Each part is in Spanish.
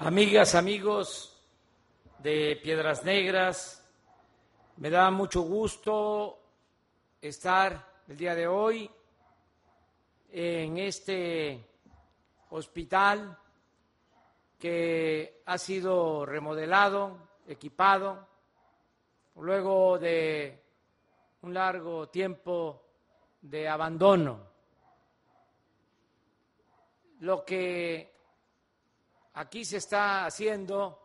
Amigas, amigos de Piedras Negras, me da mucho gusto estar el día de hoy en este hospital que ha sido remodelado, equipado, luego de un largo tiempo de abandono. Lo que aquí se está haciendo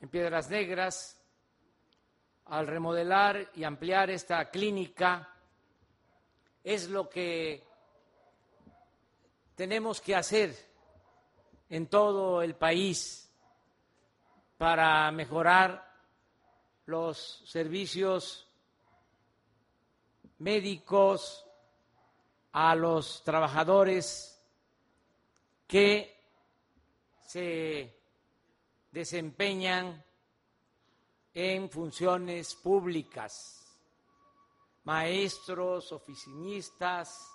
en Piedras Negras al remodelar y ampliar esta clínica. Es lo que tenemos que hacer en todo el país para mejorar los servicios médicos a los trabajadores que se desempeñan en funciones públicas, maestros, oficinistas,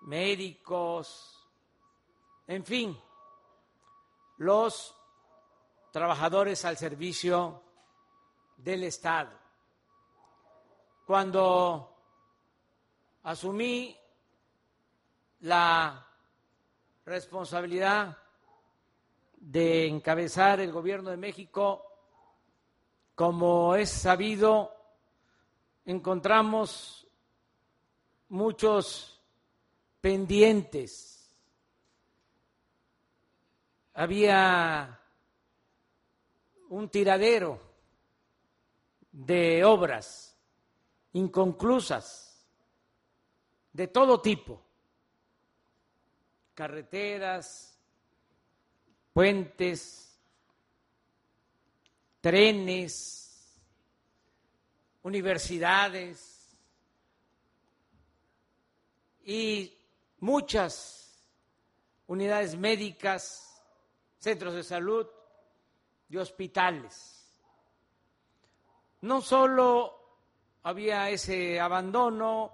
médicos, en fin, los trabajadores al servicio del Estado. Cuando asumí la responsabilidad de encabezar el gobierno de México, como es sabido, encontramos muchos pendientes. Había un tiradero de obras inconclusas de todo tipo, carreteras, puentes, trenes, universidades y muchas unidades médicas, centros de salud y hospitales. No solo había ese abandono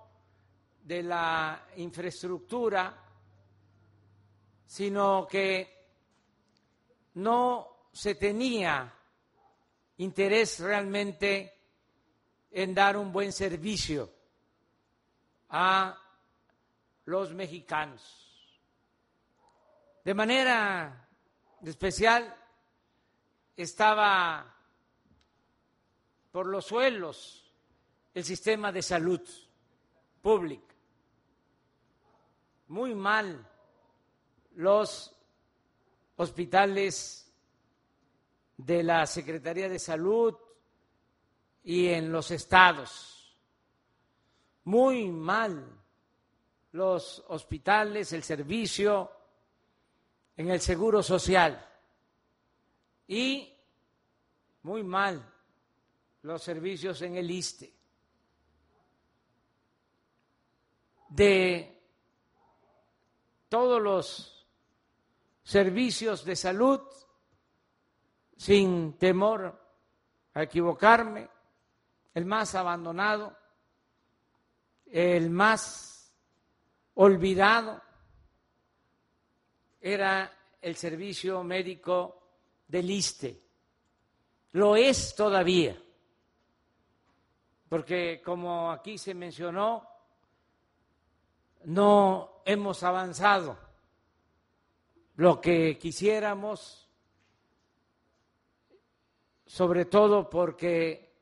de la infraestructura, sino que no se tenía interés realmente en dar un buen servicio a los mexicanos. De manera especial estaba por los suelos el sistema de salud pública. Muy mal los hospitales de la Secretaría de Salud y en los estados. Muy mal los hospitales, el servicio en el Seguro Social y muy mal los servicios en el ISTE. De todos los servicios de salud sin temor a equivocarme, el más abandonado, el más olvidado, era el servicio médico del ISTE. Lo es todavía, porque como aquí se mencionó, no hemos avanzado lo que quisiéramos, sobre todo porque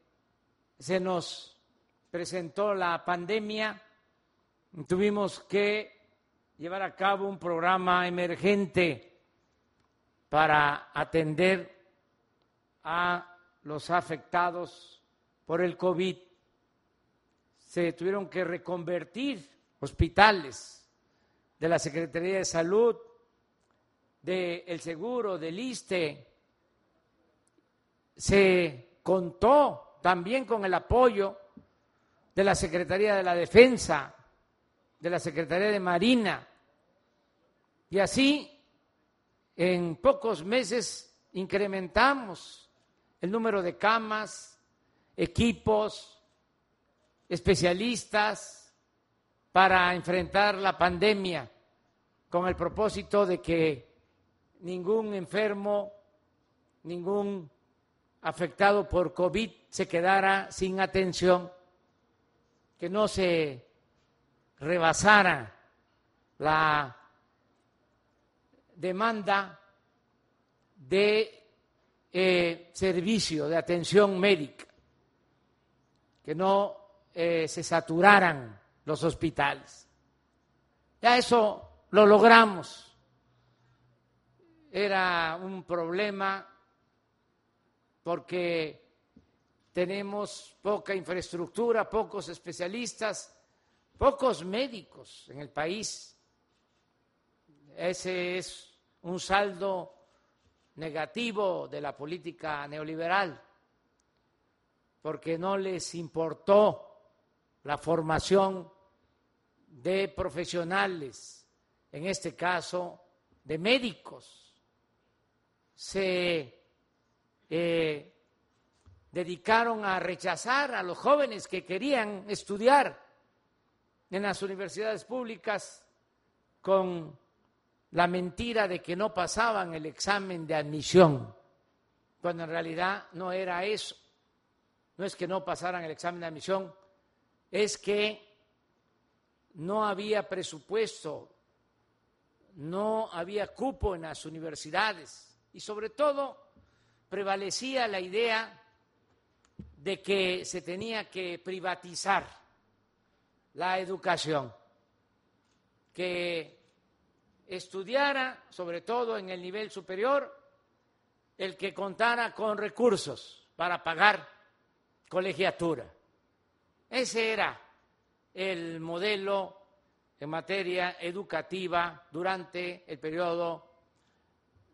se nos presentó la pandemia, tuvimos que llevar a cabo un programa emergente para atender a los afectados por el COVID. Se tuvieron que reconvertir hospitales de la Secretaría de Salud del seguro, del ISTE, se contó también con el apoyo de la Secretaría de la Defensa, de la Secretaría de Marina, y así en pocos meses incrementamos el número de camas, equipos, especialistas para enfrentar la pandemia con el propósito de que ningún enfermo, ningún afectado por COVID se quedara sin atención, que no se rebasara la demanda de eh, servicio, de atención médica, que no eh, se saturaran los hospitales. Ya eso lo logramos. Era un problema porque tenemos poca infraestructura, pocos especialistas, pocos médicos en el país. Ese es un saldo negativo de la política neoliberal, porque no les importó la formación de profesionales, en este caso de médicos. Se eh, dedicaron a rechazar a los jóvenes que querían estudiar en las universidades públicas con la mentira de que no pasaban el examen de admisión, cuando en realidad no era eso. No es que no pasaran el examen de admisión, es que no había presupuesto, no había cupo en las universidades y sobre todo prevalecía la idea de que se tenía que privatizar la educación, que estudiara, sobre todo en el nivel superior, el que contara con recursos para pagar colegiatura. Ese era el modelo en materia educativa durante el periodo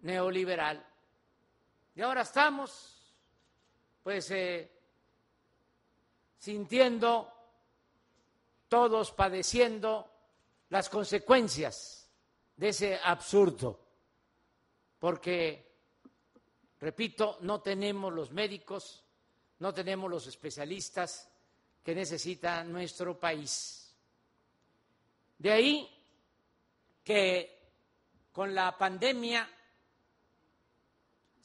neoliberal. Y ahora estamos, pues, eh, sintiendo, todos padeciendo las consecuencias de ese absurdo, porque, repito, no tenemos los médicos, no tenemos los especialistas que necesita nuestro país. De ahí que con la pandemia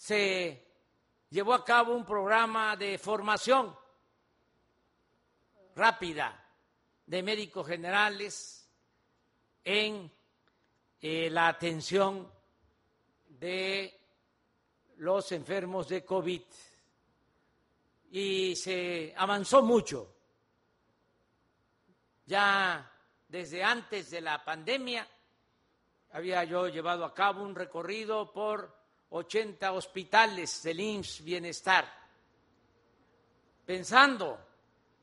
se llevó a cabo un programa de formación rápida de médicos generales en eh, la atención de los enfermos de COVID. Y se avanzó mucho. Ya desde antes de la pandemia había yo llevado a cabo un recorrido por 80 hospitales del IMSS Bienestar, pensando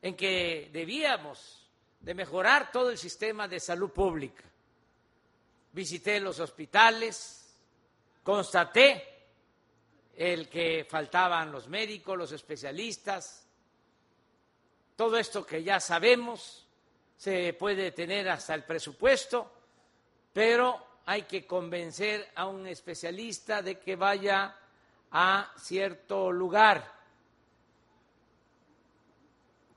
en que debíamos de mejorar todo el sistema de salud pública. Visité los hospitales, constaté el que faltaban los médicos, los especialistas, todo esto que ya sabemos, se puede tener hasta el presupuesto, pero hay que convencer a un especialista de que vaya a cierto lugar,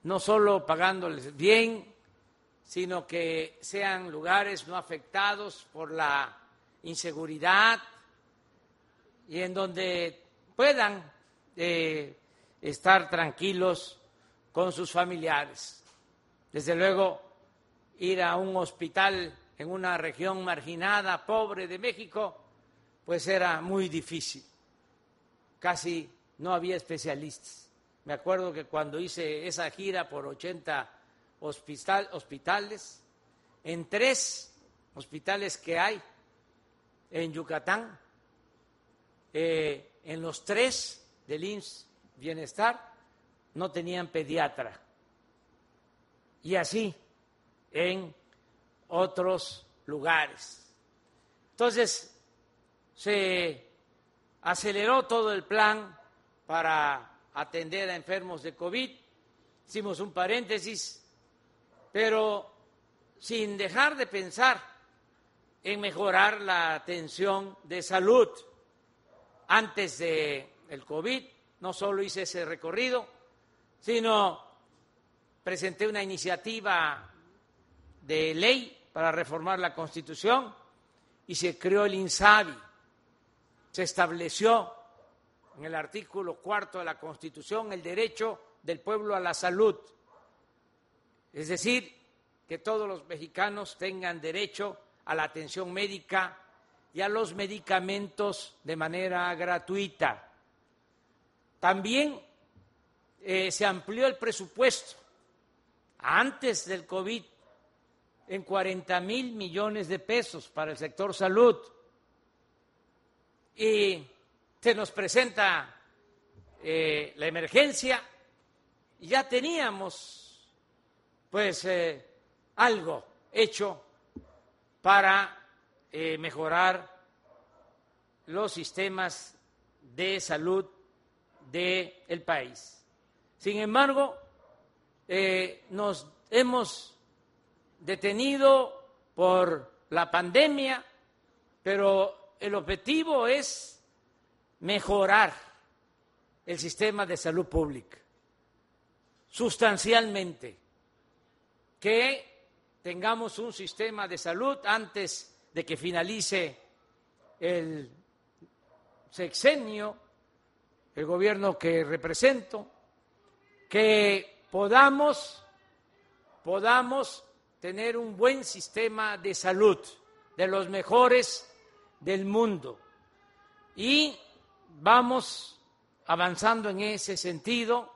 no solo pagándoles bien, sino que sean lugares no afectados por la inseguridad y en donde puedan eh, estar tranquilos con sus familiares. Desde luego, ir a un hospital en una región marginada, pobre de México, pues era muy difícil. Casi no había especialistas. Me acuerdo que cuando hice esa gira por 80 hospitales, en tres hospitales que hay en Yucatán, eh, en los tres del IMSS Bienestar no tenían pediatra. Y así en otros lugares. Entonces, se aceleró todo el plan para atender a enfermos de COVID. Hicimos un paréntesis, pero sin dejar de pensar en mejorar la atención de salud. Antes de el COVID, no solo hice ese recorrido, sino presenté una iniciativa de ley para reformar la Constitución y se creó el INSABI, se estableció en el artículo cuarto de la Constitución el derecho del pueblo a la salud. Es decir, que todos los mexicanos tengan derecho a la atención médica y a los medicamentos de manera gratuita. También eh, se amplió el presupuesto antes del COVID en 40 mil millones de pesos para el sector salud. Y se nos presenta eh, la emergencia ya teníamos pues eh, algo hecho para eh, mejorar los sistemas de salud del país. Sin embargo, nos hemos detenido por la pandemia, pero el objetivo es mejorar el sistema de salud pública sustancialmente, que tengamos un sistema de salud antes de que finalice el sexenio, el gobierno que represento, que podamos, podamos tener un buen sistema de salud, de los mejores del mundo. Y vamos avanzando en ese sentido.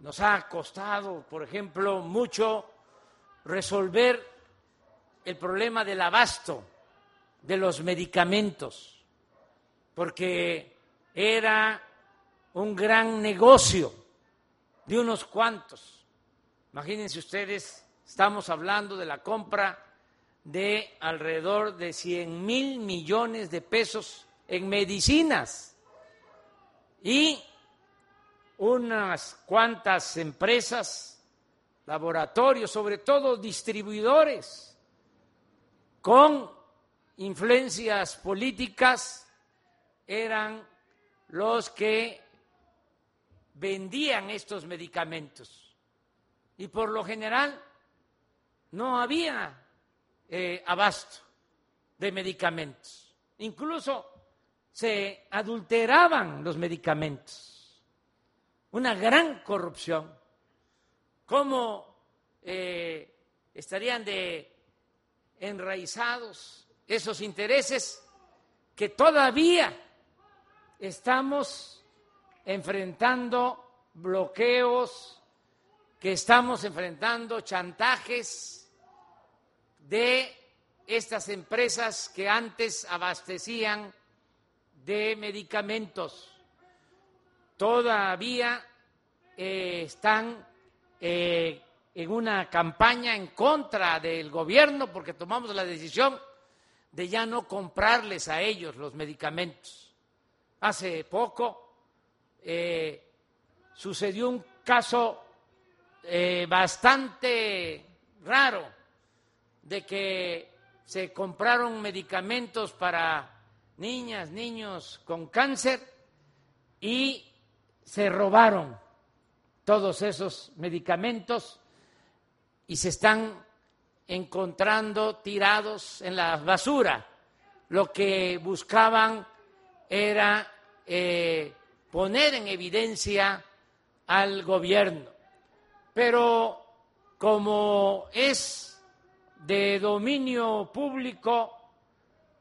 Nos ha costado, por ejemplo, mucho resolver el problema del abasto de los medicamentos, porque era un gran negocio de unos cuantos. Imagínense ustedes Estamos hablando de la compra de alrededor de 100 mil millones de pesos en medicinas y unas cuantas empresas, laboratorios, sobre todo distribuidores, con influencias políticas, eran los que vendían estos medicamentos. Y por lo general no había eh, abasto de medicamentos. Incluso se adulteraban los medicamentos. Una gran corrupción. ¿Cómo eh, estarían de enraizados esos intereses que todavía estamos enfrentando bloqueos, que estamos enfrentando chantajes, de estas empresas que antes abastecían de medicamentos. Todavía eh, están eh, en una campaña en contra del gobierno porque tomamos la decisión de ya no comprarles a ellos los medicamentos. Hace poco eh, sucedió un caso bastante raro de que se compraron medicamentos para niñas, niños con cáncer y se robaron todos esos medicamentos y se están encontrando tirados en la basura. Lo que buscaban era eh, poner en evidencia al gobierno. Pero como es de dominio público,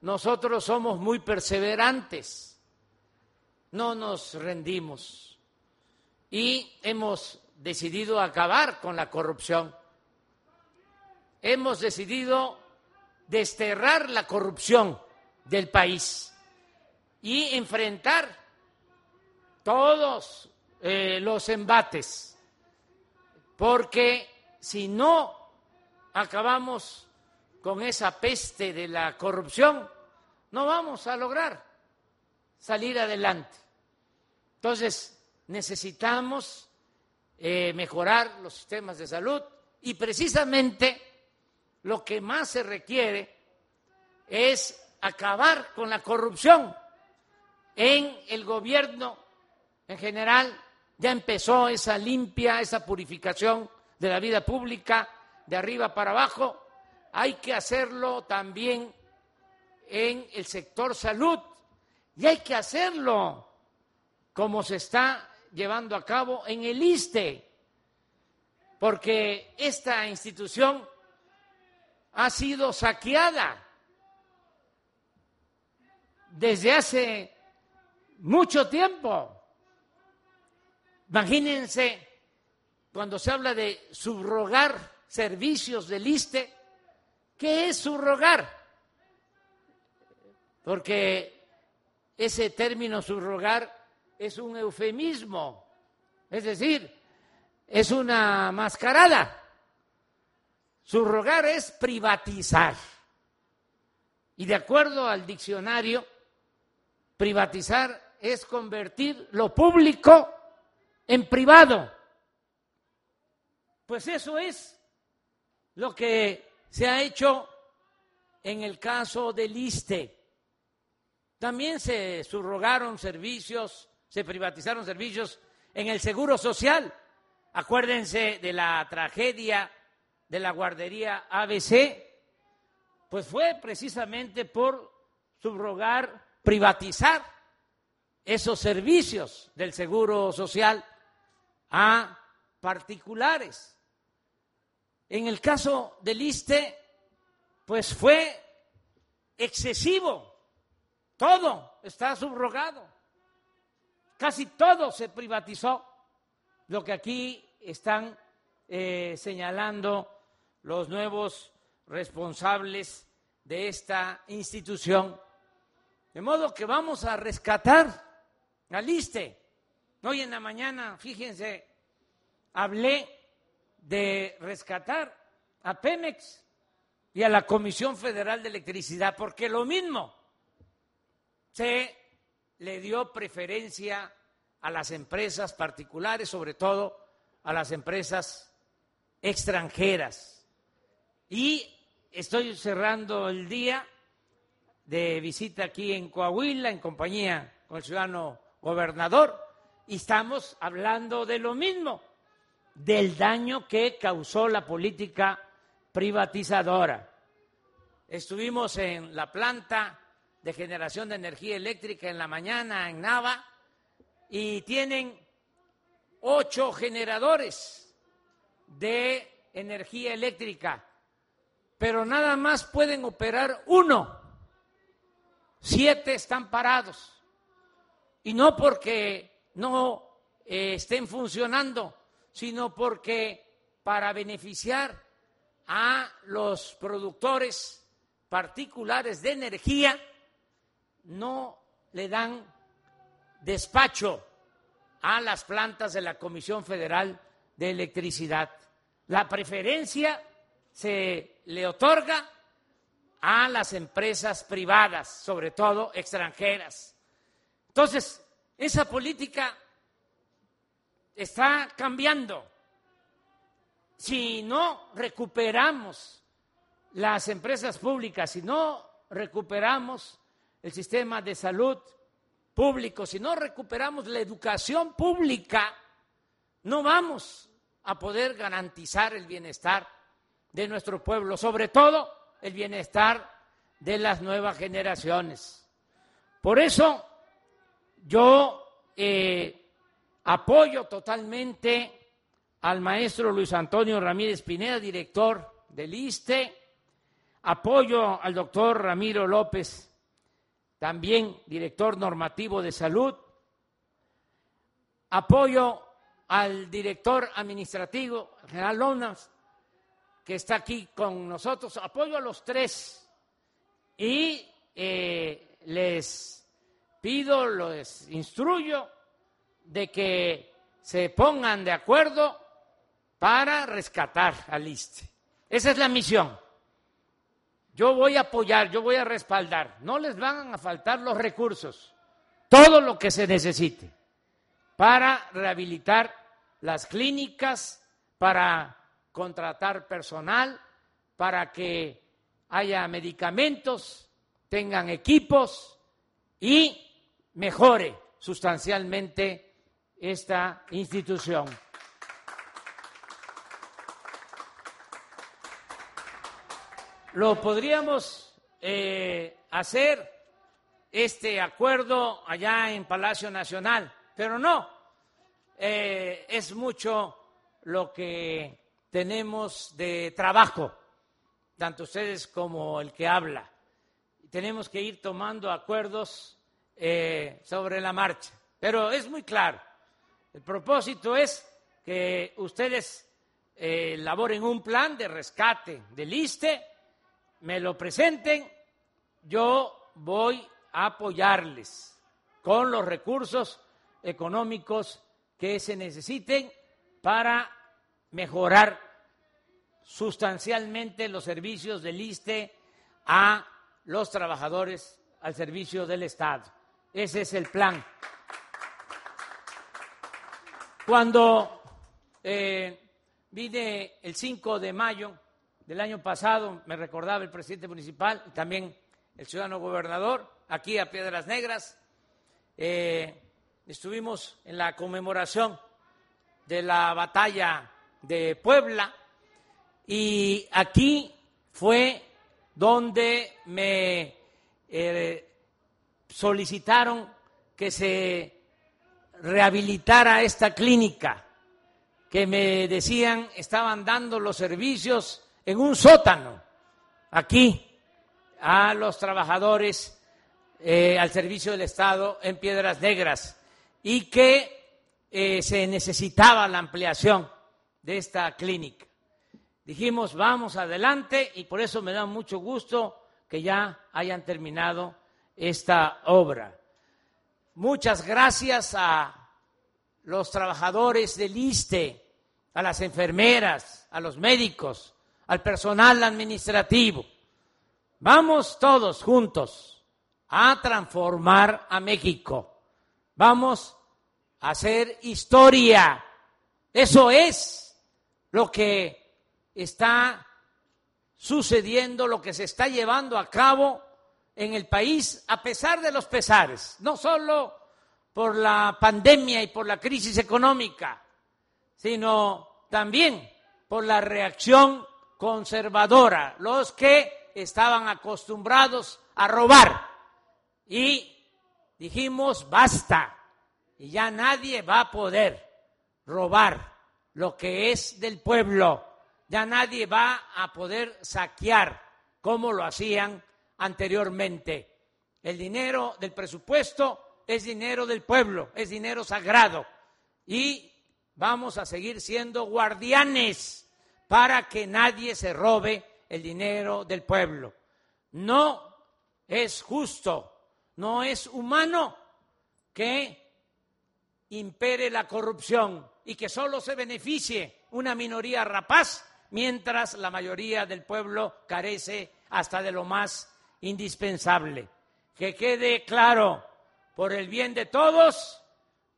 nosotros somos muy perseverantes, no nos rendimos. Y hemos decidido acabar con la corrupción. Hemos decidido desterrar la corrupción del país y enfrentar todos eh, los embates, porque si no acabamos con esa peste de la corrupción, no vamos a lograr salir adelante. Entonces, necesitamos eh, mejorar los sistemas de salud y precisamente lo que más se requiere es acabar con la corrupción en el gobierno en general. Ya empezó esa limpia, esa purificación de la vida pública de arriba para abajo, hay que hacerlo también en el sector salud, Y hay que hacerlo como se está llevando a cabo en el ISTE, porque esta institución ha sido saqueada desde hace mucho tiempo. Imagínense cuando se habla de subrogar servicios del ISTE, ¿qué es subrogar? Porque ese término subrogar es un eufemismo, es decir, es una mascarada. Subrogar es privatizar. Y de acuerdo al diccionario, privatizar es convertir lo público en privado. Pues eso es lo que se ha hecho en el caso del ISTE. También se subrogaron servicios, se privatizaron servicios en el Seguro Social. Acuérdense de la tragedia de la guardería ABC, pues fue precisamente por subrogar, privatizar esos servicios del Seguro Social a particulares. En el caso del ISTE, pues fue excesivo. Todo está subrogado. Casi todo se privatizó. Lo que aquí están eh, señalando los nuevos responsables de esta institución. De modo que vamos a rescatar al ISTE. Hoy en la mañana, fíjense, hablé de rescatar a Pemex y a la Comisión Federal de Electricidad, porque lo mismo se le dio preferencia a las empresas particulares, sobre todo a las empresas extranjeras. Y estoy cerrando el día de visita aquí en Coahuila en compañía con el ciudadano gobernador y estamos hablando de lo mismo del daño que causó la política privatizadora. Estuvimos en la planta de generación de energía eléctrica en la mañana en Nava y tienen ocho generadores de energía eléctrica, pero nada más pueden operar uno. Siete están parados. Y no porque no eh, estén funcionando, sino porque para beneficiar a los productores particulares de energía no le dan despacho a las plantas de la Comisión Federal de Electricidad. La preferencia se le otorga a las empresas privadas, sobre todo extranjeras. Entonces, esa política está cambiando. Si no recuperamos las empresas públicas, si no recuperamos el sistema de salud público, si no recuperamos la educación pública, no vamos a poder garantizar el bienestar de nuestro pueblo, sobre todo el bienestar de las nuevas generaciones. Por eso yo eh, Apoyo totalmente al maestro Luis Antonio Ramírez Pineda, director del ISTE. Apoyo al doctor Ramiro López, también director normativo de salud. Apoyo al director administrativo, general Lonas, que está aquí con nosotros. Apoyo a los tres y eh, les pido, les instruyo de que se pongan de acuerdo para rescatar al ISTE. Esa es la misión. Yo voy a apoyar, yo voy a respaldar. No les van a faltar los recursos, todo lo que se necesite para rehabilitar las clínicas, para contratar personal, para que haya medicamentos, tengan equipos y mejore sustancialmente esta institución. Lo podríamos eh, hacer este acuerdo allá en Palacio Nacional, pero no, eh, es mucho lo que tenemos de trabajo, tanto ustedes como el que habla. Tenemos que ir tomando acuerdos eh, sobre la marcha, pero es muy claro. El propósito es que ustedes eh, elaboren un plan de rescate del ISTE, me lo presenten, yo voy a apoyarles con los recursos económicos que se necesiten para mejorar sustancialmente los servicios del ISTE a los trabajadores al servicio del Estado. Ese es el plan. Cuando eh, vine el 5 de mayo del año pasado, me recordaba el presidente municipal y también el ciudadano gobernador, aquí a Piedras Negras, eh, estuvimos en la conmemoración de la batalla de Puebla y aquí fue donde me eh, solicitaron que se rehabilitara esta clínica, que me decían estaban dando los servicios en un sótano, aquí, a los trabajadores eh, al servicio del Estado en Piedras Negras, y que eh, se necesitaba la ampliación de esta clínica. Dijimos, vamos adelante, y por eso me da mucho gusto que ya hayan terminado esta obra. Muchas gracias a los trabajadores del ISTE, a las enfermeras, a los médicos, al personal administrativo. Vamos todos juntos a transformar a México. Vamos a hacer historia. Eso es lo que está sucediendo, lo que se está llevando a cabo en el país a pesar de los pesares, no solo por la pandemia y por la crisis económica, sino también por la reacción conservadora, los que estaban acostumbrados a robar. Y dijimos, basta, y ya nadie va a poder robar lo que es del pueblo, ya nadie va a poder saquear como lo hacían anteriormente. El dinero del presupuesto es dinero del pueblo, es dinero sagrado. Y vamos a seguir siendo guardianes para que nadie se robe el dinero del pueblo. No es justo, no es humano que impere la corrupción y que solo se beneficie una minoría rapaz mientras la mayoría del pueblo carece hasta de lo más indispensable. Que quede claro, por el bien de todos,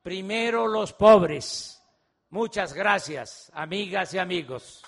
primero los pobres. Muchas gracias, amigas y amigos.